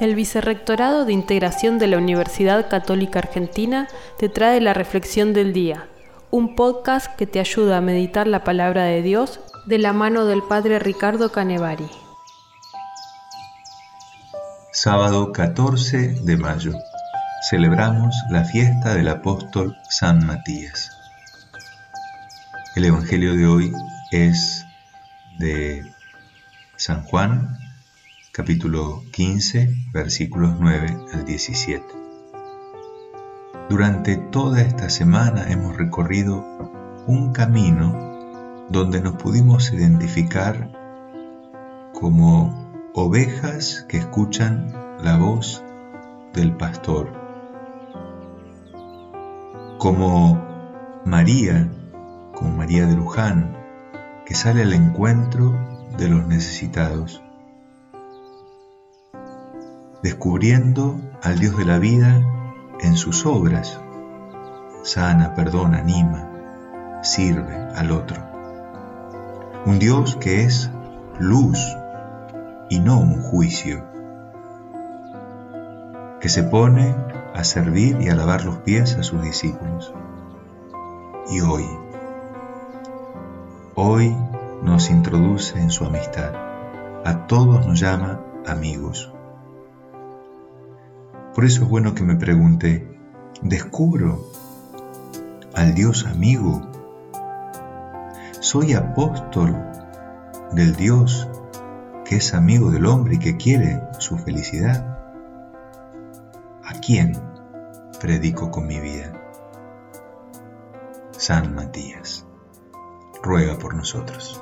El Vicerrectorado de Integración de la Universidad Católica Argentina te trae la Reflexión del Día, un podcast que te ayuda a meditar la palabra de Dios de la mano del Padre Ricardo Canevari. Sábado 14 de mayo. Celebramos la fiesta del apóstol San Matías. El Evangelio de hoy es de San Juan capítulo 15, versículos 9 al 17. Durante toda esta semana hemos recorrido un camino donde nos pudimos identificar como ovejas que escuchan la voz del pastor, como María, como María de Luján, que sale al encuentro de los necesitados descubriendo al Dios de la vida en sus obras. Sana, perdona, anima, sirve al otro. Un Dios que es luz y no un juicio, que se pone a servir y a lavar los pies a sus discípulos. Y hoy, hoy nos introduce en su amistad. A todos nos llama amigos. Por eso es bueno que me pregunte, ¿descubro al Dios amigo? ¿Soy apóstol del Dios que es amigo del hombre y que quiere su felicidad? ¿A quién predico con mi vida? San Matías, ruega por nosotros.